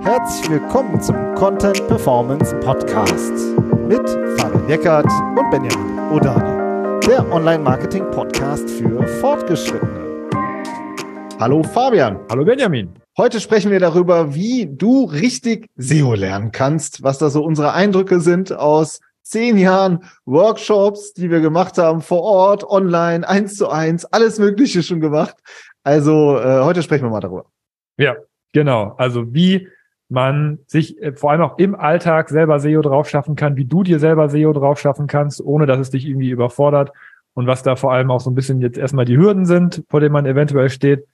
Herzlich willkommen zum Content Performance Podcast mit Fabian Eckert und Benjamin Odani, der Online-Marketing-Podcast für Fortgeschrittene. Hallo Fabian. Hallo Benjamin. Heute sprechen wir darüber, wie du richtig SEO lernen kannst, was da so unsere Eindrücke sind aus zehn Jahren Workshops, die wir gemacht haben, vor Ort, online, eins zu eins, alles Mögliche schon gemacht. Also äh, heute sprechen wir mal darüber. Ja, genau. Also wie man sich äh, vor allem auch im Alltag selber SEO drauf schaffen kann, wie du dir selber SEO drauf schaffen kannst, ohne dass es dich irgendwie überfordert und was da vor allem auch so ein bisschen jetzt erstmal die Hürden sind, vor denen man eventuell steht,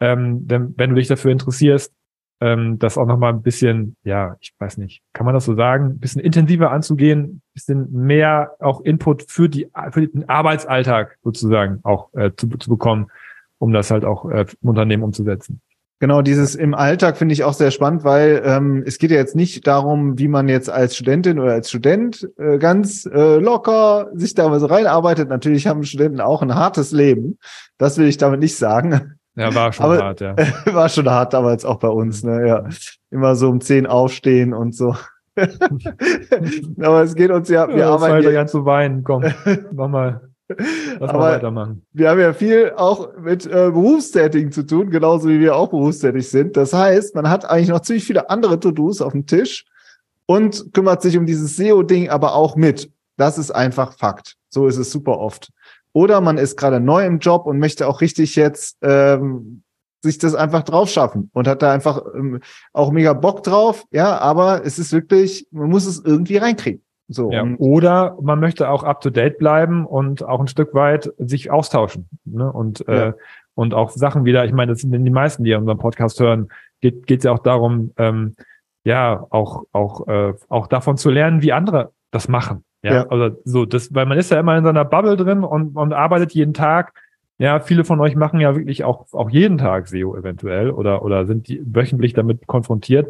ähm, wenn, wenn du dich dafür interessierst, ähm, das auch nochmal ein bisschen, ja, ich weiß nicht, kann man das so sagen, ein bisschen intensiver anzugehen, ein bisschen mehr auch Input für die für den Arbeitsalltag sozusagen auch äh, zu, zu bekommen, um das halt auch äh, im Unternehmen umzusetzen. Genau, dieses im Alltag finde ich auch sehr spannend, weil ähm, es geht ja jetzt nicht darum, wie man jetzt als Studentin oder als Student äh, ganz äh, locker sich da so reinarbeitet. Natürlich haben Studenten auch ein hartes Leben. Das will ich damit nicht sagen. Ja, war schon Aber, hart, ja. War schon hart damals auch bei uns, ne? Ja. Immer so um zehn aufstehen und so. Aber es geht uns ja, wir ja, arbeiten. Ja ganz zu weinen, komm, mach mal. Lass Aber weitermachen. Wir haben ja viel auch mit äh, Berufstätigen zu tun, genauso wie wir auch berufstätig sind. Das heißt, man hat eigentlich noch ziemlich viele andere To-Dos auf dem Tisch und kümmert sich um dieses SEO-Ding aber auch mit. Das ist einfach Fakt. So ist es super oft. Oder man ist gerade neu im Job und möchte auch richtig jetzt ähm, sich das einfach drauf schaffen und hat da einfach ähm, auch mega Bock drauf. Ja, aber es ist wirklich, man muss es irgendwie reinkriegen. So. Ja, oder man möchte auch up to date bleiben und auch ein Stück weit sich austauschen. Ne? Und, ja. äh, und auch Sachen wieder, ich meine, das sind die meisten, die unseren Podcast hören, geht es ja auch darum, ähm, ja, auch, auch, äh, auch davon zu lernen, wie andere das machen. Ja, ja, also so, das, weil man ist ja immer in seiner Bubble drin und, und arbeitet jeden Tag. Ja, viele von euch machen ja wirklich auch, auch jeden Tag SEO eventuell oder, oder sind die wöchentlich damit konfrontiert.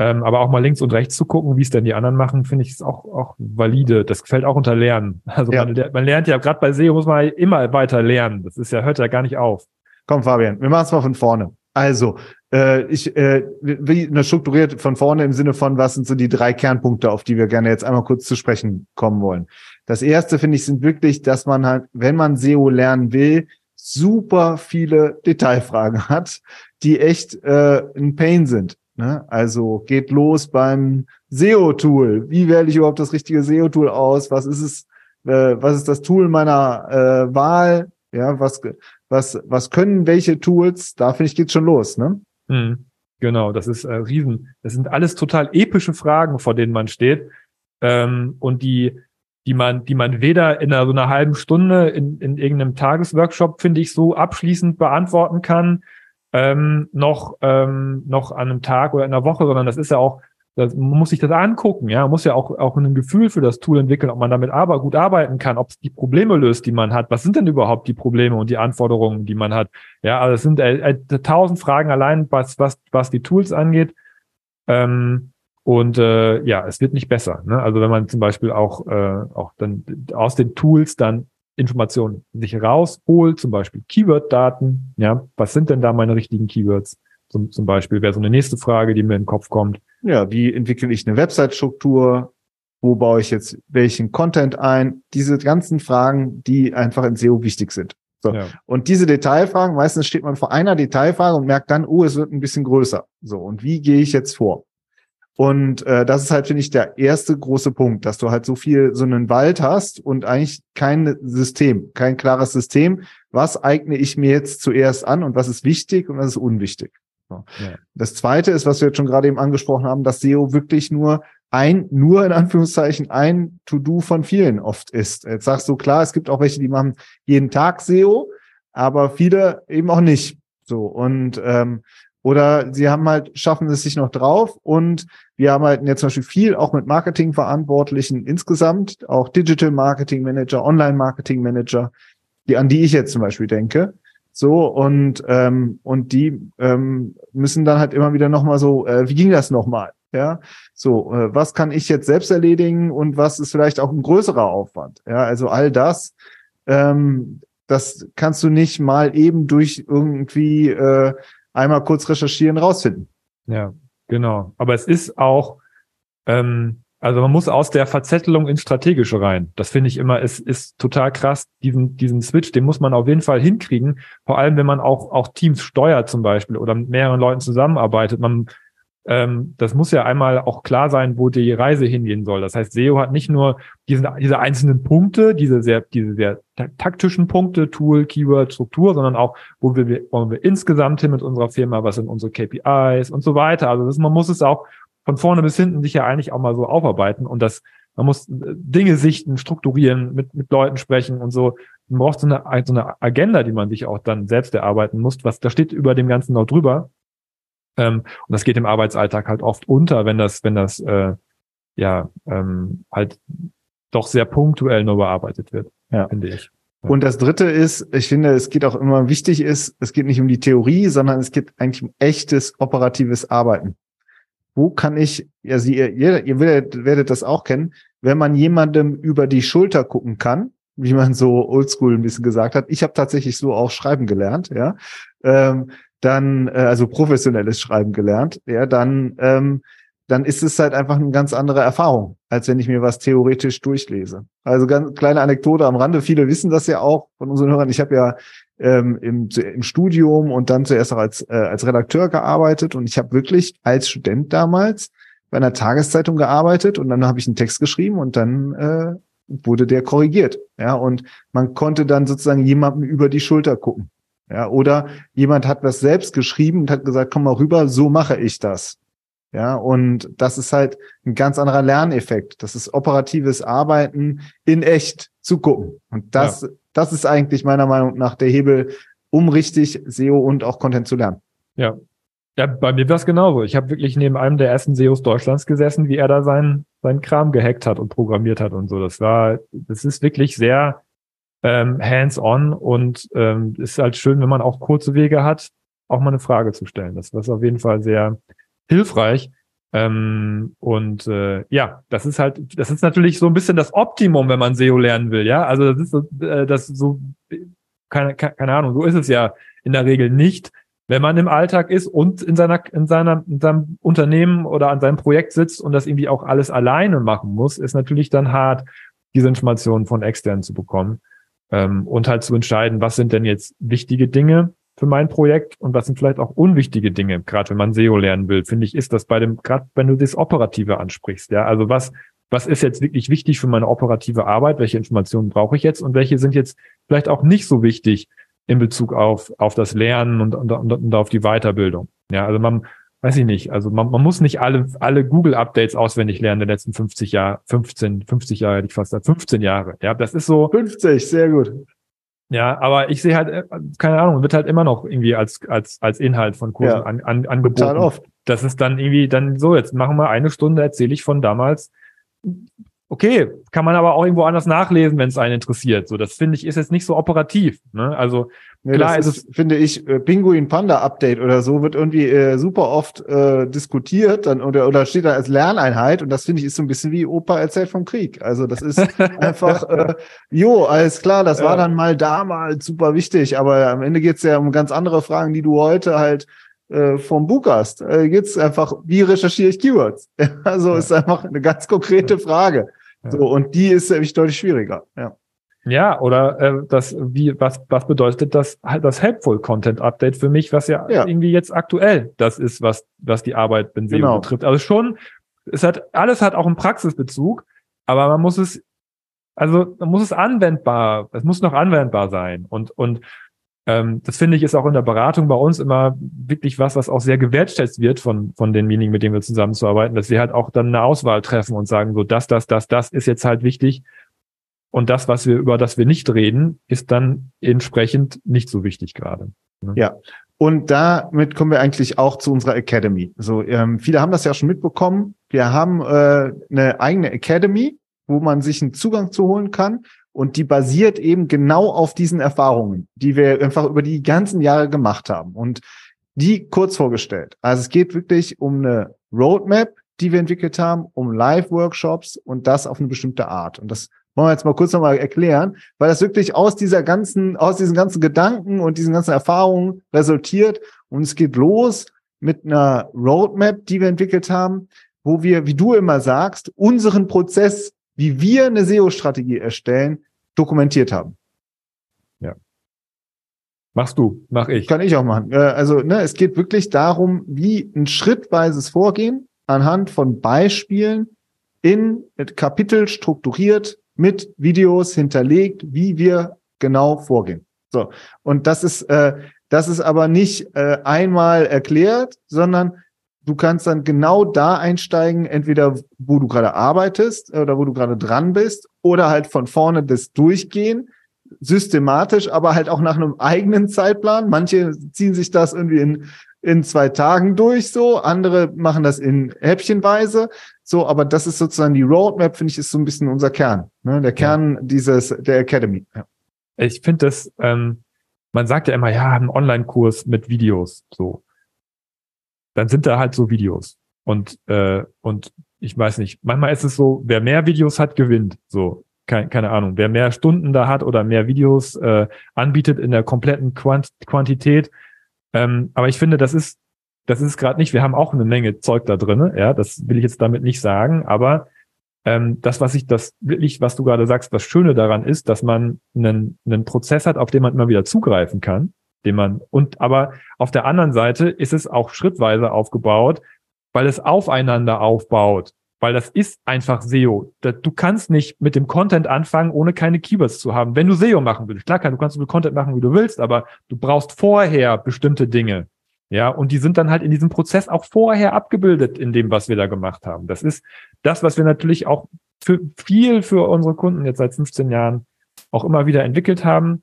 Ähm, aber auch mal links und rechts zu gucken, wie es denn die anderen machen, finde ich ist auch, auch valide. Das fällt auch unter Lernen. Also ja. man, man, lernt ja, gerade bei SEO muss man immer weiter lernen. Das ist ja, hört ja gar nicht auf. Komm, Fabian, wir machen es mal von vorne. Also, äh, ich äh, wie eine strukturiert von vorne im Sinne von, was sind so die drei Kernpunkte, auf die wir gerne jetzt einmal kurz zu sprechen kommen wollen. Das erste, finde ich, sind wirklich, dass man halt, wenn man SEO lernen will, super viele Detailfragen hat, die echt äh, ein Pain sind. Ne? Also geht los beim SEO-Tool. Wie wähle ich überhaupt das richtige SEO-Tool aus? Was ist es? Äh, was ist das Tool meiner äh, Wahl? Ja, was, was, was können welche Tools? Da finde ich geht's schon los, ne? Mhm. Genau, das ist äh, riesen. Das sind alles total epische Fragen, vor denen man steht ähm, und die, die man, die man weder in einer, so einer halben Stunde in, in irgendeinem Tagesworkshop finde ich so abschließend beantworten kann, ähm, noch, ähm, noch an einem Tag oder in einer Woche, sondern das ist ja auch, das, man muss sich das angucken, ja, man muss ja auch, auch ein Gefühl für das Tool entwickeln, ob man damit aber gut arbeiten kann, ob es die Probleme löst, die man hat. Was sind denn überhaupt die Probleme und die Anforderungen, die man hat? Ja, also es sind äh, äh, tausend Fragen allein, was, was, was die Tools angeht. Ähm, und äh, ja, es wird nicht besser. Ne? Also wenn man zum Beispiel auch, äh, auch dann aus den Tools dann Informationen sich rausholt, zum Beispiel Keyword-Daten. Ja, was sind denn da meine richtigen Keywords? Zum, zum Beispiel wäre so eine nächste Frage, die mir in den Kopf kommt. Ja, wie entwickle ich eine Website-Struktur? Wo baue ich jetzt welchen Content ein? Diese ganzen Fragen, die einfach in SEO wichtig sind. So. Ja. Und diese Detailfragen, meistens steht man vor einer Detailfrage und merkt dann, oh, es wird ein bisschen größer. So, und wie gehe ich jetzt vor? Und äh, das ist halt, finde ich, der erste große Punkt, dass du halt so viel, so einen Wald hast und eigentlich kein System, kein klares System. Was eigne ich mir jetzt zuerst an und was ist wichtig und was ist unwichtig? So. Ja. Das zweite ist, was wir jetzt schon gerade eben angesprochen haben, dass SEO wirklich nur ein, nur in Anführungszeichen ein To-Do von vielen oft ist. Jetzt sagst du, klar, es gibt auch welche, die machen jeden Tag SEO, aber viele eben auch nicht. So. Und ähm, oder sie haben halt, schaffen es sich noch drauf und wir halt jetzt zum Beispiel viel auch mit Marketingverantwortlichen insgesamt, auch Digital Marketing Manager, Online Marketing Manager, die, an die ich jetzt zum Beispiel denke. So, und, ähm, und die ähm, müssen dann halt immer wieder nochmal so, äh, wie ging das nochmal? Ja, so, äh, was kann ich jetzt selbst erledigen und was ist vielleicht auch ein größerer Aufwand? Ja, also all das, ähm, das kannst du nicht mal eben durch irgendwie äh, einmal kurz recherchieren, rausfinden. Ja, genau. Aber es ist auch, ähm, also man muss aus der Verzettelung ins Strategische rein. Das finde ich immer, es ist total krass. Diesen, diesen Switch, den muss man auf jeden Fall hinkriegen. Vor allem, wenn man auch, auch Teams steuert zum Beispiel oder mit mehreren Leuten zusammenarbeitet. Man, ähm, das muss ja einmal auch klar sein, wo die Reise hingehen soll. Das heißt, SEO hat nicht nur diesen, diese einzelnen Punkte, diese sehr, diese sehr taktischen Punkte, Tool, Keyword, Struktur, sondern auch, wo wir, wollen wir insgesamt hin mit unserer Firma, was sind unsere KPIs und so weiter. Also das, man muss es auch von vorne bis hinten sich ja eigentlich auch mal so aufarbeiten und das, man muss äh, Dinge sichten, strukturieren, mit, mit Leuten sprechen und so. Man braucht so eine, so eine Agenda, die man sich auch dann selbst erarbeiten muss, was da steht über dem Ganzen noch drüber. Ähm, und das geht im Arbeitsalltag halt oft unter, wenn das, wenn das äh, ja ähm, halt doch sehr punktuell nur bearbeitet wird, ja. finde ich. Und das dritte ist, ich finde, es geht auch immer wichtig ist, es geht nicht um die Theorie, sondern es geht eigentlich um echtes operatives Arbeiten wo kann ich, ja, Sie, ihr, ihr werdet, werdet das auch kennen, wenn man jemandem über die Schulter gucken kann, wie man so oldschool ein bisschen gesagt hat. Ich habe tatsächlich so auch schreiben gelernt, ja. Ähm, dann, äh, also professionelles Schreiben gelernt, ja, dann, ähm, dann ist es halt einfach eine ganz andere Erfahrung, als wenn ich mir was theoretisch durchlese. Also ganz kleine Anekdote am Rande. Viele wissen das ja auch von unseren Hörern. Ich habe ja ähm, im, im Studium und dann zuerst auch als, äh, als Redakteur gearbeitet. Und ich habe wirklich als Student damals bei einer Tageszeitung gearbeitet und dann habe ich einen Text geschrieben und dann äh, wurde der korrigiert. Ja, und man konnte dann sozusagen jemandem über die Schulter gucken. Ja, oder jemand hat was selbst geschrieben und hat gesagt, komm mal rüber, so mache ich das. Ja, und das ist halt ein ganz anderer Lerneffekt. Das ist operatives Arbeiten in echt zu gucken. Und das ja das ist eigentlich meiner Meinung nach der Hebel, um richtig SEO und auch Content zu lernen. Ja. Ja, bei mir war es genauso. Ich habe wirklich neben einem der ersten SEOs Deutschlands gesessen, wie er da seinen, seinen Kram gehackt hat und programmiert hat und so. Das war, das ist wirklich sehr ähm, hands-on und ähm, ist halt schön, wenn man auch kurze Wege hat, auch mal eine Frage zu stellen. Das ist auf jeden Fall sehr hilfreich. Ähm, und äh, ja, das ist halt, das ist natürlich so ein bisschen das Optimum, wenn man SEO lernen will, ja. Also das ist äh, das so, keine, keine Ahnung, so ist es ja in der Regel nicht. Wenn man im Alltag ist und in seiner, in seiner, in seinem Unternehmen oder an seinem Projekt sitzt und das irgendwie auch alles alleine machen muss, ist natürlich dann hart, diese Informationen von externen zu bekommen ähm, und halt zu entscheiden, was sind denn jetzt wichtige Dinge für mein Projekt und was sind vielleicht auch unwichtige Dinge, gerade wenn man SEO lernen will, finde ich, ist das bei dem, gerade wenn du das Operative ansprichst, ja, also was, was ist jetzt wirklich wichtig für meine operative Arbeit, welche Informationen brauche ich jetzt? Und welche sind jetzt vielleicht auch nicht so wichtig in Bezug auf, auf das Lernen und, und, und, und auf die Weiterbildung. Ja, also man, weiß ich nicht, also man, man muss nicht alle, alle Google-Updates auswendig lernen der letzten 50 Jahre, 15, 50 Jahre hätte ich fast gesagt, 15 Jahre. Ja, das ist so. 50, sehr gut. Ja, aber ich sehe halt, äh, keine Ahnung, wird halt immer noch irgendwie als, als, als Inhalt von Kursen ja, an, an, angeboten. Total oft. Das ist dann irgendwie dann so, jetzt machen wir eine Stunde, erzähle ich von damals. Okay, kann man aber auch irgendwo anders nachlesen, wenn es einen interessiert. So, das finde ich ist jetzt nicht so operativ. Ne? Also Nee, Klar ist es, finde ich, äh, Pinguin Panda Update oder so wird irgendwie äh, super oft äh, diskutiert dann oder oder steht da als Lerneinheit und das finde ich ist so ein bisschen wie Opa erzählt vom Krieg. Also das ist einfach, äh, jo, alles klar, das ja. war dann mal damals super wichtig, aber am Ende geht's ja um ganz andere Fragen, die du heute halt äh, vom Buch hast. Äh, geht's einfach, wie recherchiere ich Keywords? also ja. ist einfach eine ganz konkrete Frage. So und die ist nämlich deutlich schwieriger. Ja. Ja, oder äh, das, wie, was, was bedeutet das, das Helpful Content Update für mich, was ja, ja, irgendwie jetzt aktuell das ist, was, was die Arbeit in SEO genau. betrifft. Also schon, es hat, alles hat auch einen Praxisbezug, aber man muss es, also man muss es anwendbar, es muss noch anwendbar sein. Und, und ähm, das finde ich ist auch in der Beratung bei uns immer wirklich was, was auch sehr gewertschätzt wird von, von denjenigen, mit denen wir zusammenzuarbeiten, dass wir halt auch dann eine Auswahl treffen und sagen, so das, das, das, das ist jetzt halt wichtig und das, was wir, über das wir nicht reden, ist dann entsprechend nicht so wichtig gerade. Ne? Ja. Und damit kommen wir eigentlich auch zu unserer Academy. So, ähm, viele haben das ja schon mitbekommen. Wir haben äh, eine eigene Academy, wo man sich einen Zugang zu holen kann. Und die basiert eben genau auf diesen Erfahrungen, die wir einfach über die ganzen Jahre gemacht haben. Und die kurz vorgestellt. Also es geht wirklich um eine Roadmap, die wir entwickelt haben, um Live-Workshops und das auf eine bestimmte Art. Und das wollen wir jetzt mal kurz nochmal erklären, weil das wirklich aus dieser ganzen, aus diesen ganzen Gedanken und diesen ganzen Erfahrungen resultiert. Und es geht los mit einer Roadmap, die wir entwickelt haben, wo wir, wie du immer sagst, unseren Prozess, wie wir eine SEO-Strategie erstellen, dokumentiert haben. Ja. Machst du, mach ich. Kann ich auch machen. Äh, also, ne, es geht wirklich darum, wie ein schrittweises Vorgehen anhand von Beispielen in Kapitel strukturiert mit Videos hinterlegt, wie wir genau vorgehen. So. Und das ist, äh, das ist aber nicht äh, einmal erklärt, sondern du kannst dann genau da einsteigen, entweder wo du gerade arbeitest oder wo du gerade dran bist oder halt von vorne das durchgehen, systematisch, aber halt auch nach einem eigenen Zeitplan. Manche ziehen sich das irgendwie in, in zwei Tagen durch, so. Andere machen das in Häppchenweise. So, aber das ist sozusagen die Roadmap, finde ich, ist so ein bisschen unser Kern, ne? der Kern ja. dieses, der Academy. Ja. Ich finde das, ähm, man sagt ja immer, ja, ein Online-Kurs mit Videos, so. Dann sind da halt so Videos. Und, äh, und ich weiß nicht, manchmal ist es so, wer mehr Videos hat, gewinnt. So, keine, keine Ahnung, wer mehr Stunden da hat oder mehr Videos äh, anbietet in der kompletten Quant Quantität. Ähm, aber ich finde, das ist das ist gerade nicht. Wir haben auch eine Menge Zeug da drinne. Ja, das will ich jetzt damit nicht sagen. Aber ähm, das, was ich, das wirklich, was du gerade sagst, das Schöne daran ist, dass man einen, einen Prozess hat, auf den man immer wieder zugreifen kann, den man und aber auf der anderen Seite ist es auch schrittweise aufgebaut, weil es aufeinander aufbaut. Weil das ist einfach SEO. Du kannst nicht mit dem Content anfangen, ohne keine Keywords zu haben. Wenn du SEO machen willst, klar, du kannst so viel Content machen, wie du willst, aber du brauchst vorher bestimmte Dinge. Ja, und die sind dann halt in diesem Prozess auch vorher abgebildet in dem, was wir da gemacht haben. Das ist das, was wir natürlich auch für viel für unsere Kunden jetzt seit 15 Jahren auch immer wieder entwickelt haben.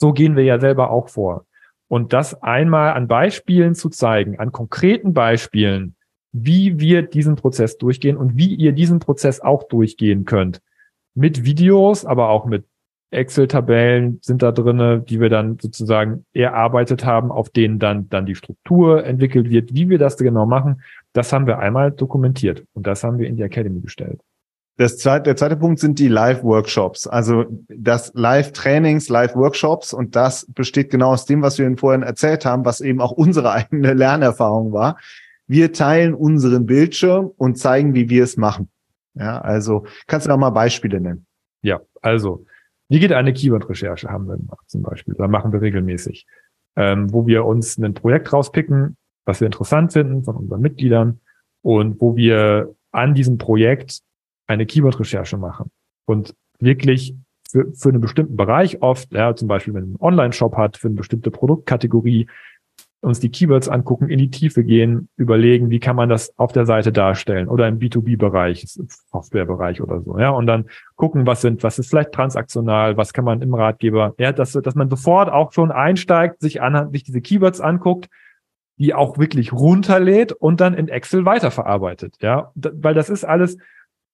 So gehen wir ja selber auch vor. Und das einmal an Beispielen zu zeigen, an konkreten Beispielen, wie wir diesen Prozess durchgehen und wie ihr diesen Prozess auch durchgehen könnt. Mit Videos, aber auch mit Excel-Tabellen sind da drinne, die wir dann sozusagen erarbeitet haben, auf denen dann, dann die Struktur entwickelt wird. Wie wir das genau machen, das haben wir einmal dokumentiert und das haben wir in die Academy gestellt. Das zweite, der zweite Punkt sind die Live-Workshops, also das Live-Trainings, Live-Workshops und das besteht genau aus dem, was wir Ihnen vorhin erzählt haben, was eben auch unsere eigene Lernerfahrung war. Wir teilen unseren Bildschirm und zeigen, wie wir es machen. Ja, also kannst du noch mal Beispiele nennen? Ja, also wie geht eine Keyword-Recherche, haben wir gemacht zum Beispiel. Da machen wir regelmäßig. Ähm, wo wir uns ein Projekt rauspicken, was wir interessant finden von unseren Mitgliedern und wo wir an diesem Projekt eine Keyword-Recherche machen. Und wirklich für, für einen bestimmten Bereich oft, ja, zum Beispiel wenn man einen Online-Shop hat, für eine bestimmte Produktkategorie, uns die Keywords angucken, in die Tiefe gehen, überlegen, wie kann man das auf der Seite darstellen oder im B2B-Bereich, Softwarebereich oder so, ja, und dann gucken, was sind, was ist vielleicht transaktional, was kann man im Ratgeber, ja, dass, dass man sofort auch schon einsteigt, sich anhand, sich diese Keywords anguckt, die auch wirklich runterlädt und dann in Excel weiterverarbeitet, ja, weil das ist alles,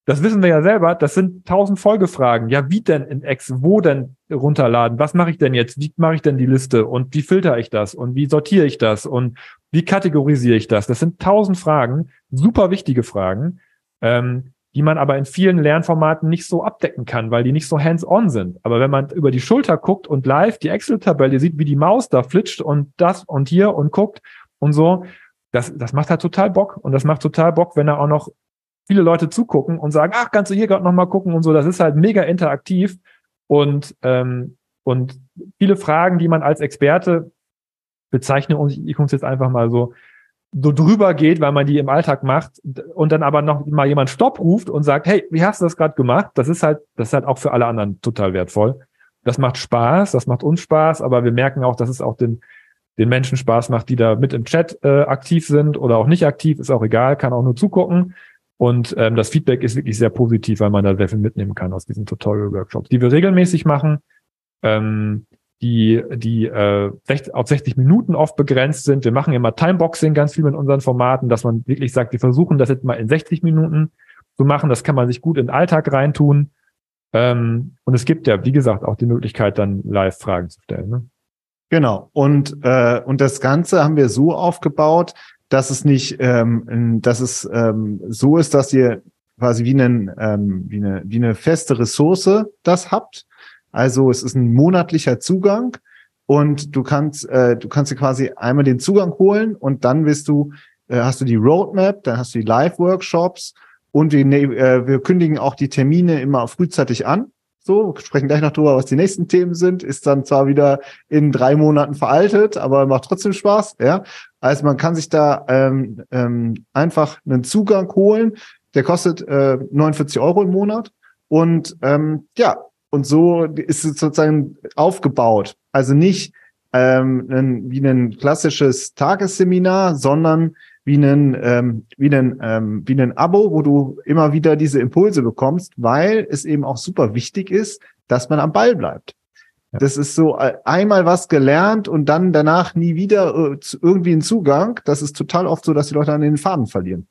das wissen wir ja selber, das sind tausend Folgefragen. Ja, wie denn in X, wo denn runterladen? Was mache ich denn jetzt? Wie mache ich denn die Liste? Und wie filter ich das? Und wie sortiere ich das? Und wie kategorisiere ich das? Das sind tausend Fragen, super wichtige Fragen, ähm, die man aber in vielen Lernformaten nicht so abdecken kann, weil die nicht so hands-on sind. Aber wenn man über die Schulter guckt und live die Excel-Tabelle sieht, wie die Maus da flitscht und das und hier und guckt und so, das, das macht halt total Bock. Und das macht total Bock, wenn er auch noch viele Leute zugucken und sagen, ach, kannst du hier gerade nochmal gucken und so. Das ist halt mega interaktiv und, ähm, und viele Fragen, die man als Experte bezeichnet, und ich muss jetzt einfach mal so, so drüber geht, weil man die im Alltag macht und dann aber noch mal jemand Stopp ruft und sagt, hey, wie hast du das gerade gemacht? Das ist halt, das ist halt auch für alle anderen total wertvoll. Das macht Spaß, das macht uns Spaß, aber wir merken auch, dass es auch den, den Menschen Spaß macht, die da mit im Chat äh, aktiv sind oder auch nicht aktiv, ist auch egal, kann auch nur zugucken. Und ähm, das Feedback ist wirklich sehr positiv, weil man da sehr viel mitnehmen kann aus diesen Tutorial-Workshops, die wir regelmäßig machen, ähm, die, die äh, 60, auf 60 Minuten oft begrenzt sind. Wir machen immer Timeboxing ganz viel mit unseren Formaten, dass man wirklich sagt, wir versuchen das jetzt mal in 60 Minuten zu machen. Das kann man sich gut in den Alltag reintun. Ähm, und es gibt ja, wie gesagt, auch die Möglichkeit, dann Live-Fragen zu stellen. Ne? Genau. Und, äh, und das Ganze haben wir so aufgebaut, dass es nicht, ähm, dass es ähm, so ist, dass ihr quasi wie, einen, ähm, wie, eine, wie eine feste Ressource das habt. Also es ist ein monatlicher Zugang und du kannst, äh, du kannst dir quasi einmal den Zugang holen und dann wirst du, äh, hast du die Roadmap, dann hast du die Live-Workshops und wir, ne, äh, wir kündigen auch die Termine immer frühzeitig an. So, sprechen gleich noch drüber, was die nächsten Themen sind. Ist dann zwar wieder in drei Monaten veraltet, aber macht trotzdem Spaß. Ja, also man kann sich da ähm, ähm, einfach einen Zugang holen. Der kostet äh, 49 Euro im Monat und ähm, ja, und so ist es sozusagen aufgebaut. Also nicht ähm, ein, wie ein klassisches Tagesseminar, sondern wie ein, ähm, wie ein, ähm, wie ein Abo, wo du immer wieder diese Impulse bekommst, weil es eben auch super wichtig ist, dass man am Ball bleibt. Das ist so äh, einmal was gelernt und dann danach nie wieder äh, irgendwie einen Zugang. Das ist total oft so, dass die Leute an den Faden verlieren.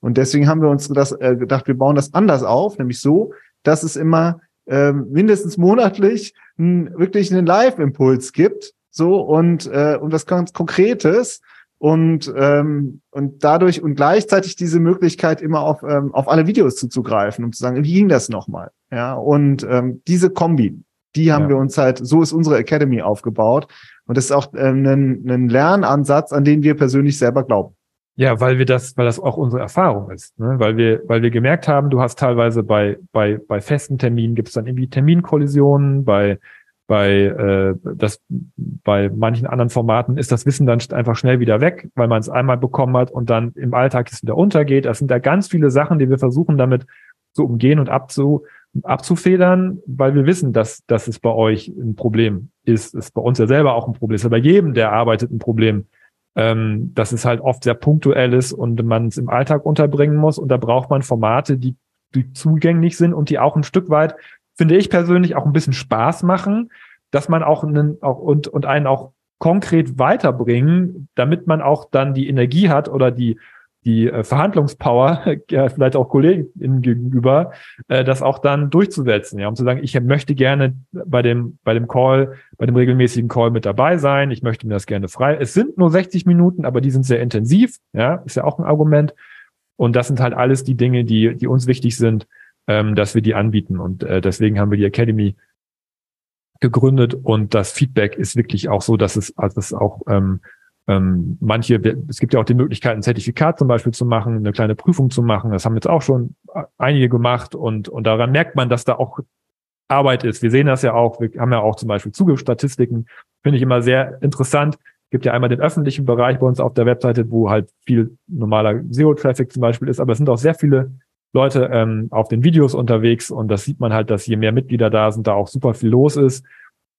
Und deswegen haben wir uns das äh, gedacht, wir bauen das anders auf, nämlich so, dass es immer äh, mindestens monatlich n, wirklich einen Live-Impuls gibt, so und äh, und was ganz Konkretes und ähm, und dadurch und gleichzeitig diese Möglichkeit immer auf ähm, auf alle Videos zuzugreifen um zu sagen wie ging das nochmal ja und ähm, diese Kombi die haben ja. wir uns halt so ist unsere Academy aufgebaut und das ist auch ähm, ein, ein Lernansatz an den wir persönlich selber glauben ja, weil wir das, weil das auch unsere Erfahrung ist, ne? weil wir, weil wir gemerkt haben, du hast teilweise bei bei bei festen Terminen gibt es dann irgendwie Terminkollisionen, bei bei, äh, das, bei manchen anderen Formaten ist das Wissen dann einfach schnell wieder weg, weil man es einmal bekommen hat und dann im Alltag es wieder untergeht. Das sind da ganz viele Sachen, die wir versuchen damit zu umgehen und abzu, abzufedern, weil wir wissen, dass, dass es bei euch ein Problem ist. Es ist bei uns ja selber auch ein Problem. Es ist bei jedem, der arbeitet, ein Problem. Ähm, dass es halt oft sehr punktuell ist und man es im Alltag unterbringen muss. Und da braucht man Formate, die, die zugänglich sind und die auch ein Stück weit finde ich persönlich auch ein bisschen Spaß machen, dass man auch einen auch und und einen auch konkret weiterbringen, damit man auch dann die Energie hat oder die die äh, Verhandlungspower, ja, vielleicht auch Kollegen gegenüber, äh, das auch dann durchzusetzen, ja, um zu sagen, ich möchte gerne bei dem, bei dem Call, bei dem regelmäßigen Call mit dabei sein, ich möchte mir das gerne frei. Es sind nur 60 Minuten, aber die sind sehr intensiv, ja, ist ja auch ein Argument. Und das sind halt alles die Dinge, die, die uns wichtig sind, ähm, dass wir die anbieten. Und äh, deswegen haben wir die Academy gegründet und das Feedback ist wirklich auch so, dass es, also es auch ähm, ähm, manche, es gibt ja auch die Möglichkeit, ein Zertifikat zum Beispiel zu machen, eine kleine Prüfung zu machen. Das haben jetzt auch schon einige gemacht und, und daran merkt man, dass da auch Arbeit ist. Wir sehen das ja auch, wir haben ja auch zum Beispiel Zugriffsstatistiken, finde ich immer sehr interessant. Es gibt ja einmal den öffentlichen Bereich bei uns auf der Webseite, wo halt viel normaler SEO-Traffic zum Beispiel ist, aber es sind auch sehr viele Leute ähm, auf den Videos unterwegs und das sieht man halt, dass je mehr Mitglieder da sind, da auch super viel los ist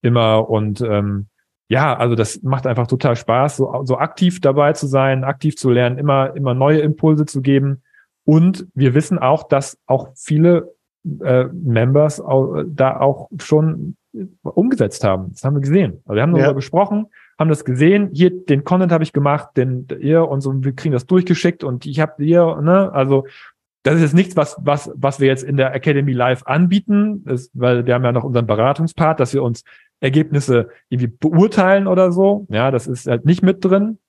immer und ähm, ja, also das macht einfach total Spaß, so, so aktiv dabei zu sein, aktiv zu lernen, immer immer neue Impulse zu geben und wir wissen auch, dass auch viele äh, Members auch, da auch schon umgesetzt haben. Das haben wir gesehen. Also wir haben darüber ja. gesprochen, haben das gesehen. Hier den Content habe ich gemacht, den ihr und so. Wir kriegen das durchgeschickt und ich habe ihr, ne, also das ist jetzt nichts, was, was, was wir jetzt in der Academy Live anbieten, ist, weil wir haben ja noch unseren Beratungspart, dass wir uns Ergebnisse irgendwie beurteilen oder so. Ja, das ist halt nicht mit drin.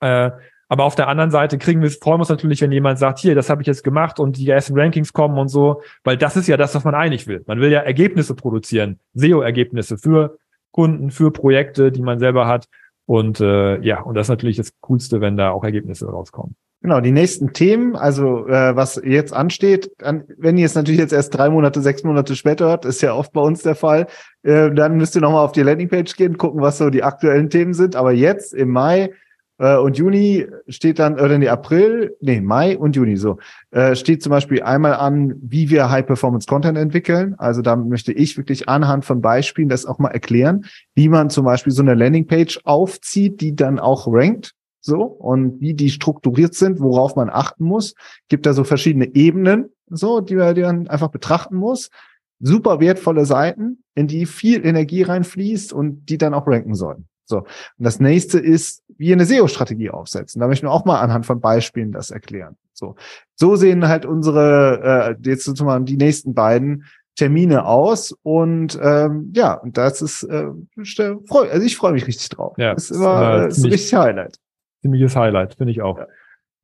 Äh, aber auf der anderen Seite kriegen wir, freuen wir uns natürlich, wenn jemand sagt, hier, das habe ich jetzt gemacht und die ersten Rankings kommen und so, weil das ist ja das, was man eigentlich will. Man will ja Ergebnisse produzieren, SEO-Ergebnisse für Kunden, für Projekte, die man selber hat. Und äh, ja, und das ist natürlich das Coolste, wenn da auch Ergebnisse rauskommen. Genau, die nächsten Themen, also äh, was jetzt ansteht, an, wenn ihr es natürlich jetzt erst drei Monate, sechs Monate später hört, ist ja oft bei uns der Fall, äh, dann müsst ihr nochmal auf die Landingpage gehen, gucken, was so die aktuellen Themen sind. Aber jetzt im Mai äh, und Juni steht dann, oder nee, April, nee, Mai und Juni so, äh, steht zum Beispiel einmal an, wie wir High-Performance-Content entwickeln. Also da möchte ich wirklich anhand von Beispielen das auch mal erklären, wie man zum Beispiel so eine Landingpage aufzieht, die dann auch rankt so und wie die strukturiert sind, worauf man achten muss. Gibt da so verschiedene Ebenen, so die man, die man einfach betrachten muss. Super wertvolle Seiten, in die viel Energie reinfließt und die dann auch ranken sollen. So. Und das nächste ist, wie eine SEO-Strategie aufsetzen. Da möchten wir auch mal anhand von Beispielen das erklären. So. So sehen halt unsere, äh, jetzt sozusagen die nächsten beiden Termine aus und ähm, ja, und das ist, äh, also ich freue mich richtig drauf. Ja, das ist immer, äh, ist richtig Highlight ziemliches Highlight, finde ich auch. Ja.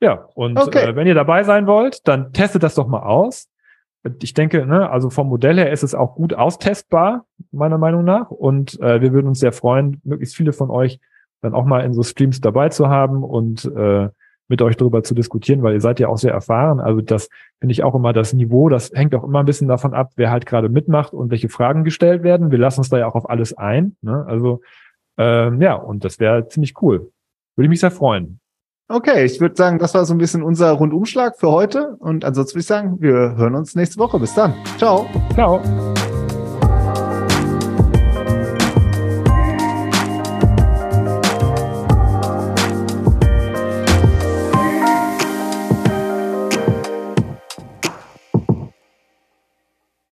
Ja, und okay. äh, wenn ihr dabei sein wollt, dann testet das doch mal aus. Ich denke, ne, also vom Modell her ist es auch gut austestbar, meiner Meinung nach. Und äh, wir würden uns sehr freuen, möglichst viele von euch dann auch mal in so Streams dabei zu haben und äh, mit euch darüber zu diskutieren, weil ihr seid ja auch sehr erfahren. Also das finde ich auch immer das Niveau, das hängt auch immer ein bisschen davon ab, wer halt gerade mitmacht und welche Fragen gestellt werden. Wir lassen uns da ja auch auf alles ein. Ne? Also ähm, ja, und das wäre ziemlich cool. Würde ich mich sehr freuen. Okay, ich würde sagen, das war so ein bisschen unser Rundumschlag für heute. Und ansonsten würde ich sagen, wir hören uns nächste Woche. Bis dann. Ciao. Ciao.